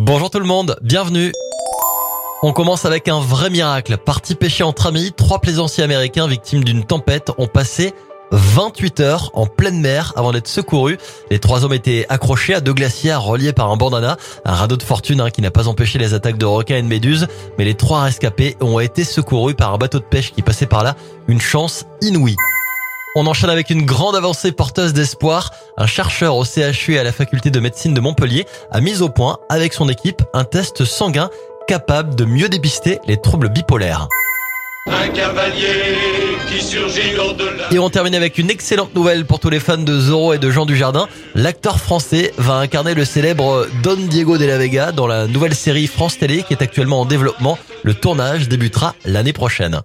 Bonjour tout le monde, bienvenue. On commence avec un vrai miracle. Parti pêcher entre amis, trois plaisanciers américains victimes d'une tempête ont passé 28 heures en pleine mer avant d'être secourus. Les trois hommes étaient accrochés à deux glacières reliés par un bandana, un radeau de fortune hein, qui n'a pas empêché les attaques de requins et de méduses, mais les trois rescapés ont été secourus par un bateau de pêche qui passait par là. Une chance inouïe. On enchaîne avec une grande avancée porteuse d'espoir. Un chercheur au CHU et à la faculté de médecine de Montpellier a mis au point avec son équipe un test sanguin capable de mieux dépister les troubles bipolaires. Un cavalier qui surgit au-delà. Et on termine avec une excellente nouvelle pour tous les fans de Zorro et de Jean Dujardin. L'acteur français va incarner le célèbre Don Diego de la Vega dans la nouvelle série France Télé qui est actuellement en développement. Le tournage débutera l'année prochaine.